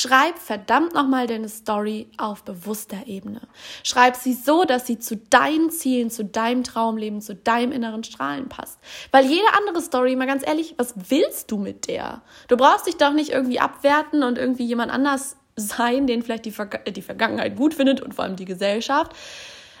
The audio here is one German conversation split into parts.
Schreib verdammt nochmal deine Story auf bewusster Ebene. Schreib sie so, dass sie zu deinen Zielen, zu deinem Traumleben, zu deinem inneren Strahlen passt. Weil jede andere Story, mal ganz ehrlich, was willst du mit der? Du brauchst dich doch nicht irgendwie abwerten und irgendwie jemand anders sein, den vielleicht die, Ver die Vergangenheit gut findet und vor allem die Gesellschaft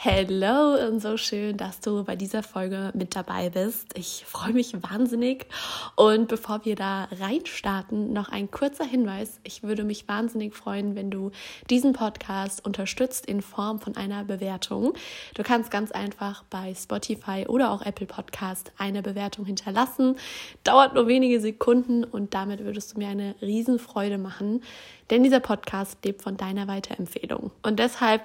Hello und so schön, dass du bei dieser Folge mit dabei bist. Ich freue mich wahnsinnig. Und bevor wir da reinstarten, noch ein kurzer Hinweis. Ich würde mich wahnsinnig freuen, wenn du diesen Podcast unterstützt in Form von einer Bewertung. Du kannst ganz einfach bei Spotify oder auch Apple Podcast eine Bewertung hinterlassen. Dauert nur wenige Sekunden und damit würdest du mir eine Riesenfreude machen. Denn dieser Podcast lebt von deiner Weiterempfehlung. Und deshalb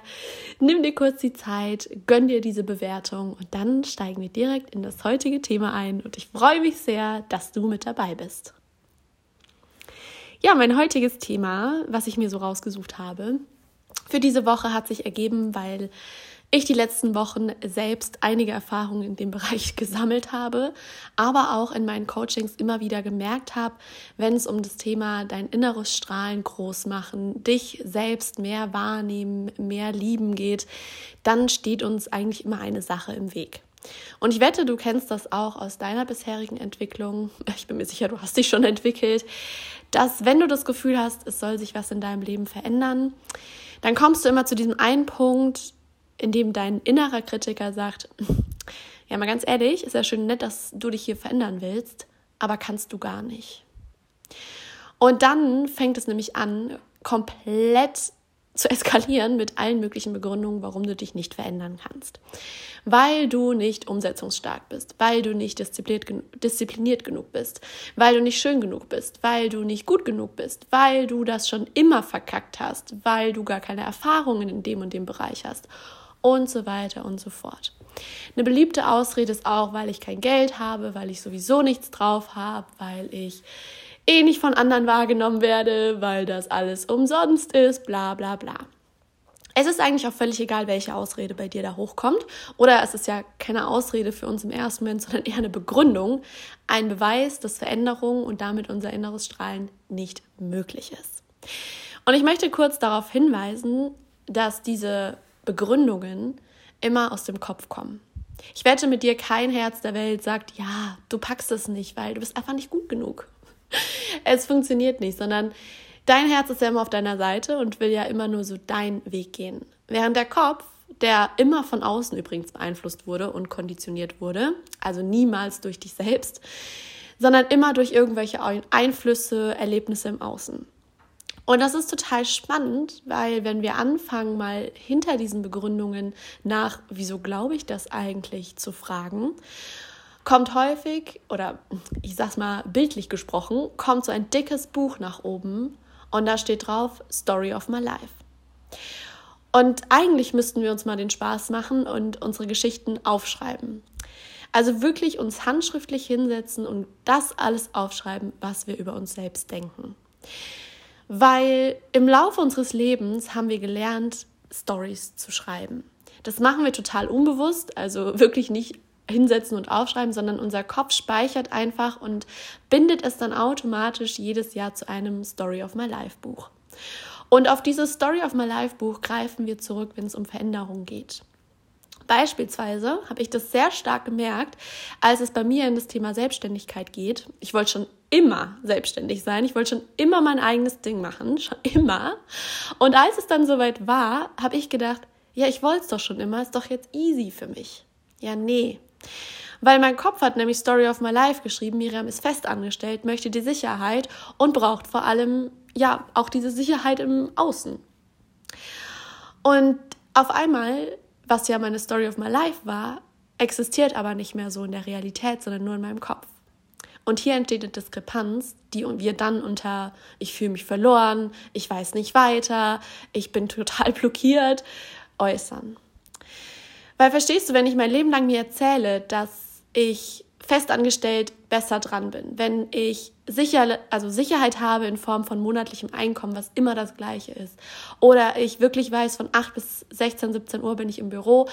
nimm dir kurz die Zeit, gönn dir diese Bewertung und dann steigen wir direkt in das heutige Thema ein. Und ich freue mich sehr, dass du mit dabei bist. Ja, mein heutiges Thema, was ich mir so rausgesucht habe, für diese Woche hat sich ergeben, weil ich die letzten Wochen selbst einige Erfahrungen in dem Bereich gesammelt habe, aber auch in meinen Coachings immer wieder gemerkt habe, wenn es um das Thema dein inneres Strahlen groß machen, dich selbst mehr wahrnehmen, mehr lieben geht, dann steht uns eigentlich immer eine Sache im Weg. Und ich wette, du kennst das auch aus deiner bisherigen Entwicklung. Ich bin mir sicher, du hast dich schon entwickelt, dass wenn du das Gefühl hast, es soll sich was in deinem Leben verändern, dann kommst du immer zu diesem einen Punkt, in dem dein innerer Kritiker sagt, ja mal ganz ehrlich, ist ja schön nett, dass du dich hier verändern willst, aber kannst du gar nicht. Und dann fängt es nämlich an, komplett zu eskalieren mit allen möglichen Begründungen, warum du dich nicht verändern kannst. Weil du nicht umsetzungsstark bist, weil du nicht diszipliniert, genug bist, weil du nicht schön genug bist, weil du nicht gut genug bist, weil du das schon immer verkackt hast, weil du gar keine Erfahrungen in dem und dem Bereich hast und so weiter und so fort. Eine beliebte Ausrede ist auch, weil ich kein Geld habe, weil ich sowieso nichts drauf habe, weil ich eh nicht von anderen wahrgenommen werde, weil das alles umsonst ist, bla bla bla. Es ist eigentlich auch völlig egal, welche Ausrede bei dir da hochkommt. Oder es ist ja keine Ausrede für uns im ersten Moment, sondern eher eine Begründung, ein Beweis, dass Veränderung und damit unser inneres Strahlen nicht möglich ist. Und ich möchte kurz darauf hinweisen, dass diese Begründungen immer aus dem Kopf kommen. Ich wette mit dir, kein Herz der Welt sagt, ja, du packst es nicht, weil du bist einfach nicht gut genug. Es funktioniert nicht, sondern dein Herz ist ja immer auf deiner Seite und will ja immer nur so deinen Weg gehen. Während der Kopf, der immer von außen übrigens beeinflusst wurde und konditioniert wurde, also niemals durch dich selbst, sondern immer durch irgendwelche Einflüsse, Erlebnisse im Außen. Und das ist total spannend, weil wenn wir anfangen, mal hinter diesen Begründungen nach, wieso glaube ich das eigentlich, zu fragen, kommt häufig, oder ich sag's mal bildlich gesprochen, kommt so ein dickes Buch nach oben und da steht drauf Story of My Life. Und eigentlich müssten wir uns mal den Spaß machen und unsere Geschichten aufschreiben. Also wirklich uns handschriftlich hinsetzen und das alles aufschreiben, was wir über uns selbst denken. Weil im Laufe unseres Lebens haben wir gelernt, Stories zu schreiben. Das machen wir total unbewusst, also wirklich nicht hinsetzen und aufschreiben, sondern unser Kopf speichert einfach und bindet es dann automatisch jedes Jahr zu einem Story of My Life Buch. Und auf dieses Story of My Life Buch greifen wir zurück, wenn es um Veränderung geht. Beispielsweise habe ich das sehr stark gemerkt, als es bei mir in das Thema Selbstständigkeit geht. Ich wollte schon immer selbstständig sein. Ich wollte schon immer mein eigenes Ding machen, schon immer. Und als es dann soweit war, habe ich gedacht, ja, ich wollte es doch schon immer, ist doch jetzt easy für mich. Ja, nee. Weil mein Kopf hat nämlich Story of My Life geschrieben, Miriam ist festangestellt, möchte die Sicherheit und braucht vor allem ja auch diese Sicherheit im Außen. Und auf einmal, was ja meine Story of My Life war, existiert aber nicht mehr so in der Realität, sondern nur in meinem Kopf. Und hier entsteht eine Diskrepanz, die wir dann unter ich fühle mich verloren, ich weiß nicht weiter, ich bin total blockiert äußern. Weil verstehst du, wenn ich mein Leben lang mir erzähle, dass ich festangestellt besser dran bin, wenn ich sicher, also Sicherheit habe in Form von monatlichem Einkommen, was immer das gleiche ist, oder ich wirklich weiß, von 8 bis 16, 17 Uhr bin ich im Büro,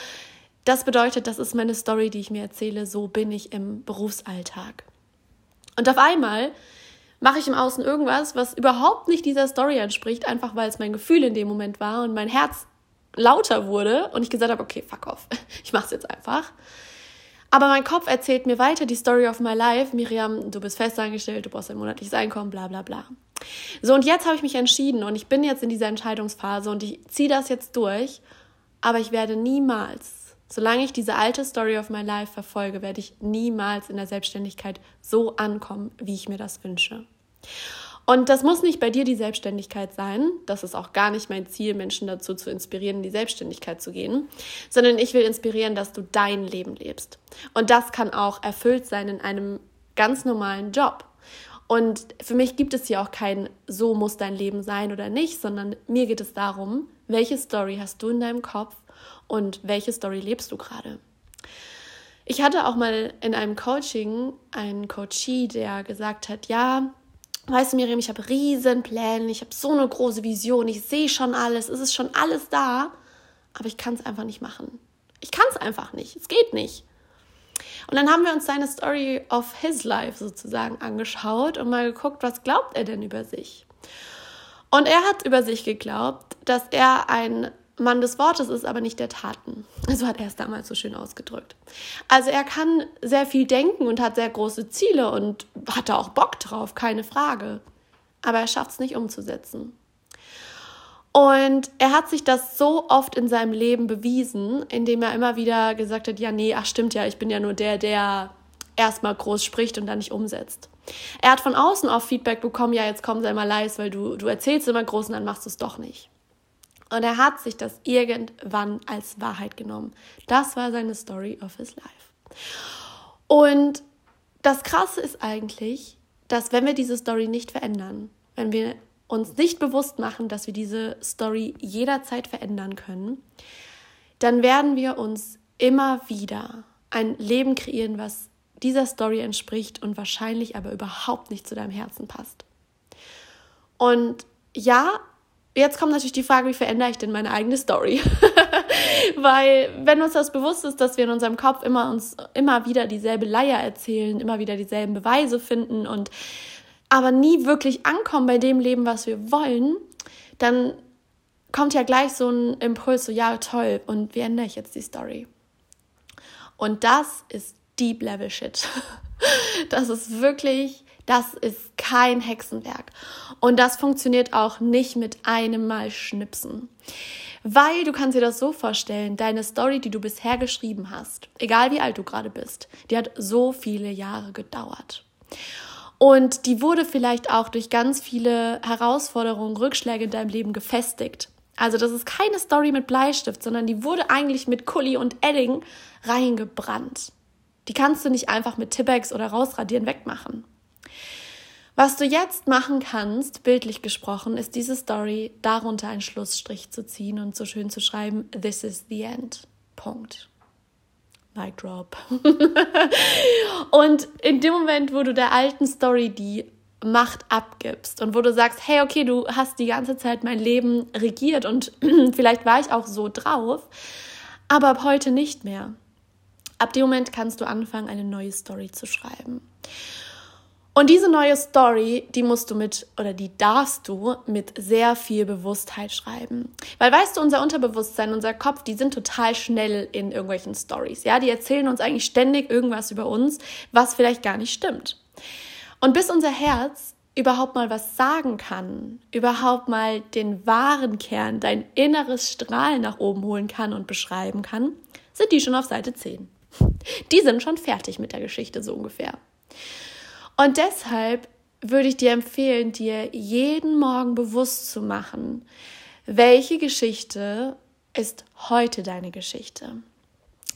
das bedeutet, das ist meine Story, die ich mir erzähle, so bin ich im Berufsalltag. Und auf einmal mache ich im Außen irgendwas, was überhaupt nicht dieser Story entspricht, einfach weil es mein Gefühl in dem Moment war und mein Herz lauter wurde und ich gesagt habe, okay, fuck off, ich mache es jetzt einfach. Aber mein Kopf erzählt mir weiter die Story of my life. Miriam, du bist festangestellt, du brauchst ein monatliches Einkommen, bla bla bla. So, und jetzt habe ich mich entschieden und ich bin jetzt in dieser Entscheidungsphase und ich ziehe das jetzt durch, aber ich werde niemals, solange ich diese alte Story of my life verfolge, werde ich niemals in der Selbstständigkeit so ankommen, wie ich mir das wünsche. Und das muss nicht bei dir die Selbstständigkeit sein. Das ist auch gar nicht mein Ziel, Menschen dazu zu inspirieren, in die Selbstständigkeit zu gehen, sondern ich will inspirieren, dass du dein Leben lebst. Und das kann auch erfüllt sein in einem ganz normalen Job. Und für mich gibt es hier auch kein so muss dein Leben sein oder nicht, sondern mir geht es darum, welche Story hast du in deinem Kopf und welche Story lebst du gerade. Ich hatte auch mal in einem Coaching einen Coachie, der gesagt hat, ja, Weißt du, Miriam, ich habe riesen Pläne, ich habe so eine große Vision, ich sehe schon alles, es ist schon alles da, aber ich kann es einfach nicht machen. Ich kann es einfach nicht, es geht nicht. Und dann haben wir uns seine Story of his life sozusagen angeschaut und mal geguckt, was glaubt er denn über sich. Und er hat über sich geglaubt, dass er ein Mann des Wortes ist, aber nicht der Taten. So hat er es damals so schön ausgedrückt. Also er kann sehr viel denken und hat sehr große Ziele und hat da auch Bock drauf, keine Frage. Aber er schafft es nicht umzusetzen. Und er hat sich das so oft in seinem Leben bewiesen, indem er immer wieder gesagt hat, ja, nee, ach stimmt ja, ich bin ja nur der, der erstmal groß spricht und dann nicht umsetzt. Er hat von außen auch Feedback bekommen, ja, jetzt komm, sei mal leise, weil du, du erzählst immer groß und dann machst du es doch nicht. Und er hat sich das irgendwann als Wahrheit genommen. Das war seine Story of his life. Und das Krasse ist eigentlich, dass wenn wir diese Story nicht verändern, wenn wir uns nicht bewusst machen, dass wir diese Story jederzeit verändern können, dann werden wir uns immer wieder ein Leben kreieren, was dieser Story entspricht und wahrscheinlich aber überhaupt nicht zu deinem Herzen passt. Und ja, Jetzt kommt natürlich die Frage, wie verändere ich denn meine eigene Story? Weil wenn uns das bewusst ist, dass wir in unserem Kopf immer uns immer wieder dieselbe Leier erzählen, immer wieder dieselben Beweise finden und aber nie wirklich ankommen bei dem Leben, was wir wollen, dann kommt ja gleich so ein Impuls, so ja, toll, und wie ändere ich jetzt die Story? Und das ist Deep Level Shit. Das ist wirklich das ist kein Hexenwerk. Und das funktioniert auch nicht mit einem Mal schnipsen. Weil du kannst dir das so vorstellen, deine Story, die du bisher geschrieben hast, egal wie alt du gerade bist, die hat so viele Jahre gedauert. Und die wurde vielleicht auch durch ganz viele Herausforderungen, Rückschläge in deinem Leben gefestigt. Also das ist keine Story mit Bleistift, sondern die wurde eigentlich mit Kuli und Edding reingebrannt. Die kannst du nicht einfach mit Tippex oder rausradieren wegmachen. Was du jetzt machen kannst, bildlich gesprochen, ist diese Story darunter einen Schlussstrich zu ziehen und so schön zu schreiben, This is the end. Punkt. Mic drop. und in dem Moment, wo du der alten Story die Macht abgibst und wo du sagst, hey, okay, du hast die ganze Zeit mein Leben regiert und vielleicht war ich auch so drauf, aber ab heute nicht mehr. Ab dem Moment kannst du anfangen, eine neue Story zu schreiben. Und diese neue Story, die musst du mit oder die darfst du mit sehr viel Bewusstheit schreiben. Weil weißt du, unser Unterbewusstsein, unser Kopf, die sind total schnell in irgendwelchen Stories. Ja, die erzählen uns eigentlich ständig irgendwas über uns, was vielleicht gar nicht stimmt. Und bis unser Herz überhaupt mal was sagen kann, überhaupt mal den wahren Kern, dein inneres Strahlen nach oben holen kann und beschreiben kann, sind die schon auf Seite 10. Die sind schon fertig mit der Geschichte so ungefähr. Und deshalb würde ich dir empfehlen, dir jeden Morgen bewusst zu machen, welche Geschichte ist heute deine Geschichte.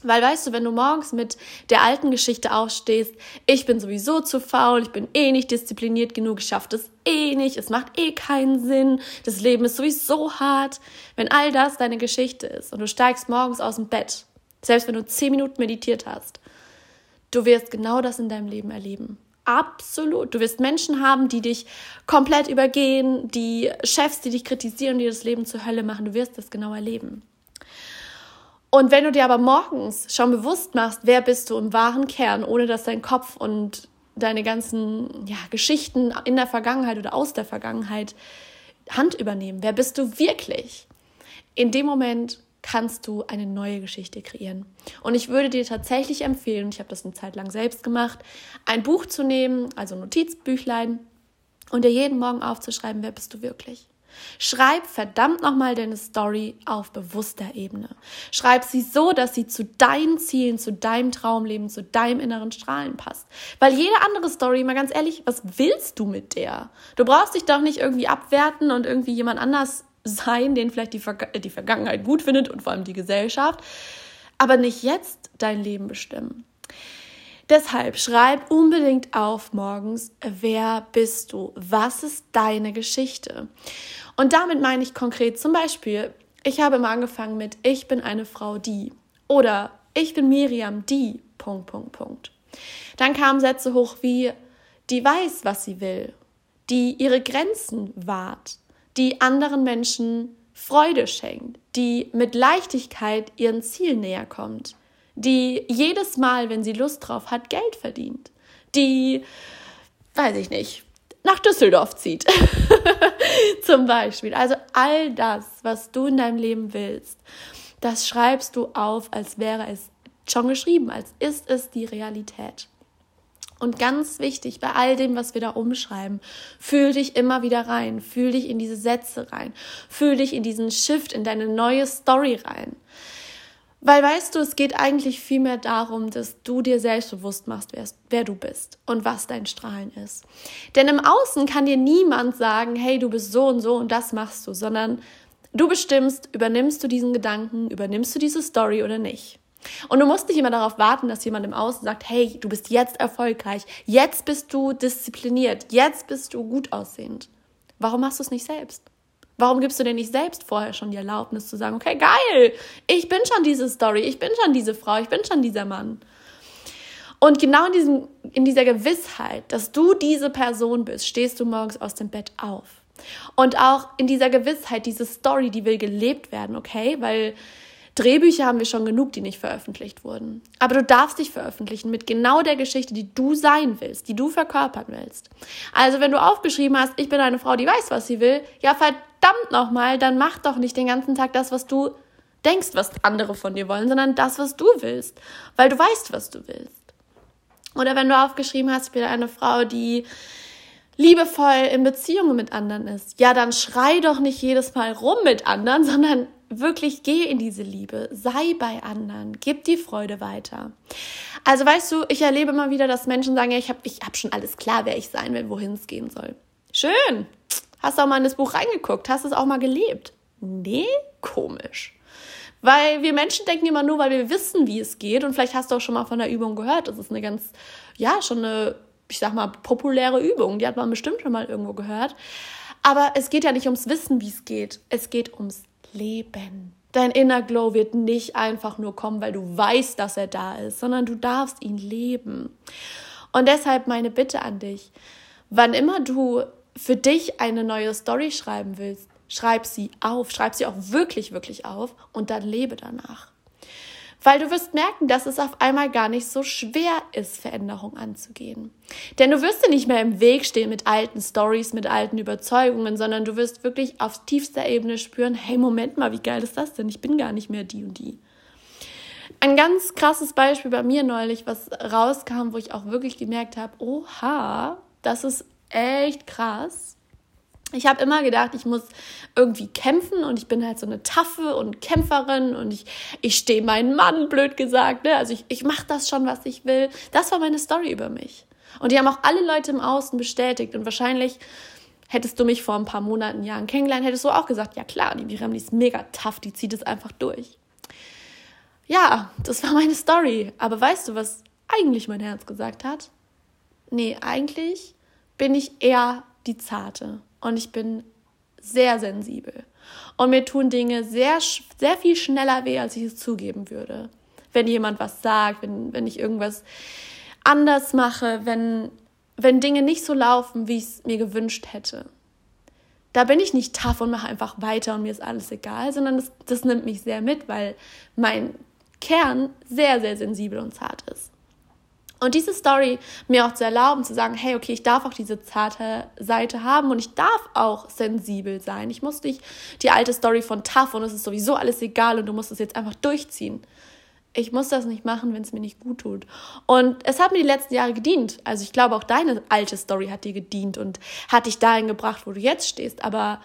Weil weißt du, wenn du morgens mit der alten Geschichte aufstehst, ich bin sowieso zu faul, ich bin eh nicht diszipliniert genug, ich schaffe das eh nicht, es macht eh keinen Sinn, das Leben ist sowieso hart. Wenn all das deine Geschichte ist und du steigst morgens aus dem Bett, selbst wenn du zehn Minuten meditiert hast, du wirst genau das in deinem Leben erleben. Absolut. Du wirst Menschen haben, die dich komplett übergehen, die Chefs, die dich kritisieren, die das Leben zur Hölle machen. Du wirst das genau erleben. Und wenn du dir aber morgens schon bewusst machst, wer bist du im wahren Kern, ohne dass dein Kopf und deine ganzen ja, Geschichten in der Vergangenheit oder aus der Vergangenheit Hand übernehmen, wer bist du wirklich? In dem Moment kannst du eine neue Geschichte kreieren. Und ich würde dir tatsächlich empfehlen, ich habe das eine Zeit lang selbst gemacht, ein Buch zu nehmen, also Notizbüchlein, und dir jeden Morgen aufzuschreiben, wer bist du wirklich? Schreib verdammt nochmal deine Story auf bewusster Ebene. Schreib sie so, dass sie zu deinen Zielen, zu deinem Traumleben, zu deinem inneren Strahlen passt. Weil jede andere Story, mal ganz ehrlich, was willst du mit der? Du brauchst dich doch nicht irgendwie abwerten und irgendwie jemand anders sein, den vielleicht die, Ver die Vergangenheit gut findet und vor allem die Gesellschaft, aber nicht jetzt dein Leben bestimmen. Deshalb schreib unbedingt auf morgens, wer bist du? Was ist deine Geschichte? Und damit meine ich konkret zum Beispiel, ich habe immer angefangen mit Ich bin eine Frau, die oder Ich bin Miriam, die Punkt, Punkt, Punkt. Dann kamen Sätze hoch wie die weiß, was sie will, die ihre Grenzen wahrt, die anderen Menschen Freude schenkt, die mit Leichtigkeit ihren Ziel näher kommt, die jedes Mal, wenn sie Lust drauf hat, Geld verdient, die, weiß ich nicht, nach Düsseldorf zieht. Zum Beispiel. Also all das, was du in deinem Leben willst, das schreibst du auf, als wäre es schon geschrieben, als ist es die Realität. Und ganz wichtig, bei all dem, was wir da umschreiben, fühl dich immer wieder rein, fühl dich in diese Sätze rein, fühl dich in diesen Shift, in deine neue Story rein. Weil weißt du, es geht eigentlich vielmehr darum, dass du dir selbstbewusst machst, wer, wer, du bist und was dein Strahlen ist. Denn im Außen kann dir niemand sagen, hey, du bist so und so und das machst du, sondern du bestimmst, übernimmst du diesen Gedanken, übernimmst du diese Story oder nicht. Und du musst nicht immer darauf warten, dass jemand im Außen sagt, hey, du bist jetzt erfolgreich, jetzt bist du diszipliniert, jetzt bist du gut aussehend. Warum machst du es nicht selbst? Warum gibst du dir nicht selbst vorher schon die Erlaubnis zu sagen, okay, geil, ich bin schon diese Story, ich bin schon diese Frau, ich bin schon dieser Mann. Und genau in, diesem, in dieser Gewissheit, dass du diese Person bist, stehst du morgens aus dem Bett auf. Und auch in dieser Gewissheit, diese Story, die will gelebt werden, okay? Weil Drehbücher haben wir schon genug, die nicht veröffentlicht wurden. Aber du darfst dich veröffentlichen mit genau der Geschichte, die du sein willst, die du verkörpern willst. Also wenn du aufgeschrieben hast, ich bin eine Frau, die weiß, was sie will, ja verdammt nochmal, dann mach doch nicht den ganzen Tag das, was du denkst, was andere von dir wollen, sondern das, was du willst, weil du weißt, was du willst. Oder wenn du aufgeschrieben hast, ich bin eine Frau, die liebevoll in Beziehungen mit anderen ist, ja, dann schrei doch nicht jedes Mal rum mit anderen, sondern wirklich geh in diese Liebe, sei bei anderen, gib die Freude weiter. Also weißt du, ich erlebe immer wieder, dass Menschen sagen, ja, ich habe ich hab schon alles klar, wer ich sein will, wohin es gehen soll. Schön. Hast du auch mal in das Buch reingeguckt? Hast du es auch mal gelebt? Nee, komisch. Weil wir Menschen denken immer nur, weil wir wissen, wie es geht. Und vielleicht hast du auch schon mal von der Übung gehört. Das ist eine ganz, ja, schon eine, ich sag mal, populäre Übung. Die hat man bestimmt schon mal irgendwo gehört. Aber es geht ja nicht ums Wissen, wie es geht. Es geht ums leben. Dein Inner Glow wird nicht einfach nur kommen, weil du weißt, dass er da ist, sondern du darfst ihn leben. Und deshalb meine Bitte an dich, wann immer du für dich eine neue Story schreiben willst, schreib sie auf, schreib sie auch wirklich, wirklich auf und dann lebe danach. Weil du wirst merken, dass es auf einmal gar nicht so schwer ist, Veränderung anzugehen. Denn du wirst dir nicht mehr im Weg stehen mit alten Stories, mit alten Überzeugungen, sondern du wirst wirklich auf tiefster Ebene spüren, hey, Moment mal, wie geil ist das denn? Ich bin gar nicht mehr die und die. Ein ganz krasses Beispiel bei mir neulich, was rauskam, wo ich auch wirklich gemerkt habe, oha, das ist echt krass. Ich habe immer gedacht, ich muss irgendwie kämpfen und ich bin halt so eine Taffe und Kämpferin und ich, ich stehe meinen Mann, blöd gesagt. Ne? Also ich, ich mache das schon, was ich will. Das war meine Story über mich. Und die haben auch alle Leute im Außen bestätigt. Und wahrscheinlich hättest du mich vor ein paar Monaten, Jahren kennengelernt, hättest du auch gesagt, ja klar, die Miriam, die ist mega tough, die zieht es einfach durch. Ja, das war meine Story. Aber weißt du, was eigentlich mein Herz gesagt hat? Nee, eigentlich bin ich eher die Zarte und ich bin sehr sensibel. Und mir tun Dinge sehr, sehr viel schneller weh, als ich es zugeben würde. Wenn jemand was sagt, wenn, wenn ich irgendwas anders mache, wenn, wenn Dinge nicht so laufen, wie ich es mir gewünscht hätte. Da bin ich nicht tough und mache einfach weiter und mir ist alles egal, sondern das, das nimmt mich sehr mit, weil mein Kern sehr, sehr sensibel und zart ist. Und diese Story mir auch zu erlauben, zu sagen, hey, okay, ich darf auch diese zarte Seite haben und ich darf auch sensibel sein. Ich muss nicht die alte Story von tough und es ist sowieso alles egal und du musst es jetzt einfach durchziehen. Ich muss das nicht machen, wenn es mir nicht gut tut. Und es hat mir die letzten Jahre gedient. Also ich glaube, auch deine alte Story hat dir gedient und hat dich dahin gebracht, wo du jetzt stehst. Aber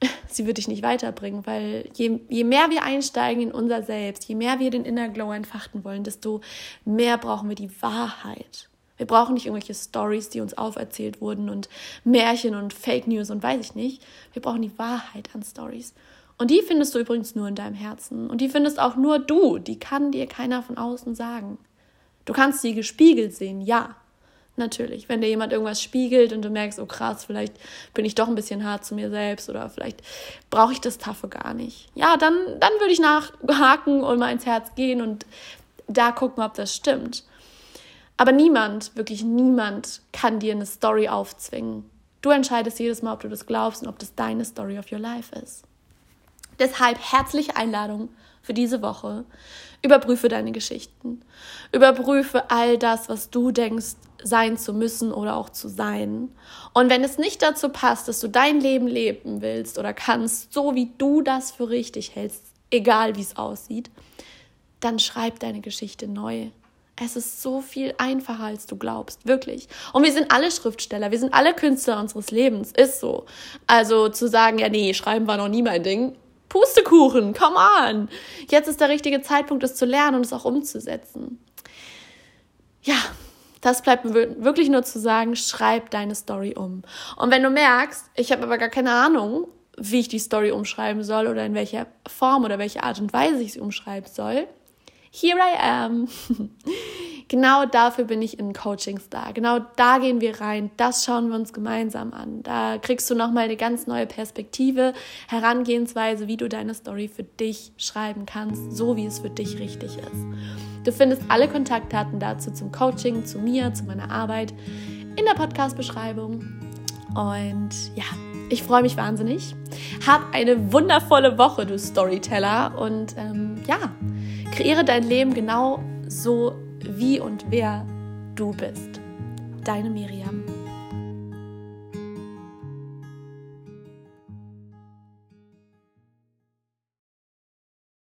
sie wird dich nicht weiterbringen, weil je, je mehr wir einsteigen in unser Selbst, je mehr wir den Inner Glow entfachten wollen, desto mehr brauchen wir die Wahrheit. Wir brauchen nicht irgendwelche Stories, die uns auferzählt wurden und Märchen und Fake News und weiß ich nicht. Wir brauchen die Wahrheit an Stories. Und die findest du übrigens nur in deinem Herzen. Und die findest auch nur du. Die kann dir keiner von außen sagen. Du kannst sie gespiegelt sehen, ja. Natürlich, wenn dir jemand irgendwas spiegelt und du merkst, oh krass, vielleicht bin ich doch ein bisschen hart zu mir selbst oder vielleicht brauche ich das Taffe gar nicht. Ja, dann, dann würde ich nachhaken und mal ins Herz gehen und da gucken, ob das stimmt. Aber niemand, wirklich niemand kann dir eine Story aufzwingen. Du entscheidest jedes Mal, ob du das glaubst und ob das deine Story of your life ist. Deshalb herzliche Einladung für diese Woche. Überprüfe deine Geschichten. Überprüfe all das, was du denkst, sein zu müssen oder auch zu sein. Und wenn es nicht dazu passt, dass du dein Leben leben willst oder kannst, so wie du das für richtig hältst, egal wie es aussieht, dann schreib deine Geschichte neu. Es ist so viel einfacher, als du glaubst, wirklich. Und wir sind alle Schriftsteller, wir sind alle Künstler unseres Lebens, ist so. Also zu sagen, ja, nee, schreiben war noch nie mein Ding, Pustekuchen, come on. Jetzt ist der richtige Zeitpunkt, es zu lernen und es auch umzusetzen. Ja, das bleibt mir wirklich nur zu sagen, schreib deine Story um. Und wenn du merkst, ich habe aber gar keine Ahnung, wie ich die Story umschreiben soll oder in welcher Form oder welche Art und Weise ich sie umschreiben soll, here I am. genau dafür bin ich in Coachings da. Genau da gehen wir rein. Das schauen wir uns gemeinsam an. Da kriegst du nochmal eine ganz neue Perspektive, Herangehensweise, wie du deine Story für dich schreiben kannst, so wie es für dich richtig ist. Du findest alle Kontaktdaten dazu zum Coaching, zu mir, zu meiner Arbeit in der Podcast-Beschreibung. Und ja, ich freue mich wahnsinnig. Hab eine wundervolle Woche, du Storyteller. Und ähm, ja, kreiere dein Leben genau so, wie und wer du bist. Deine Miriam.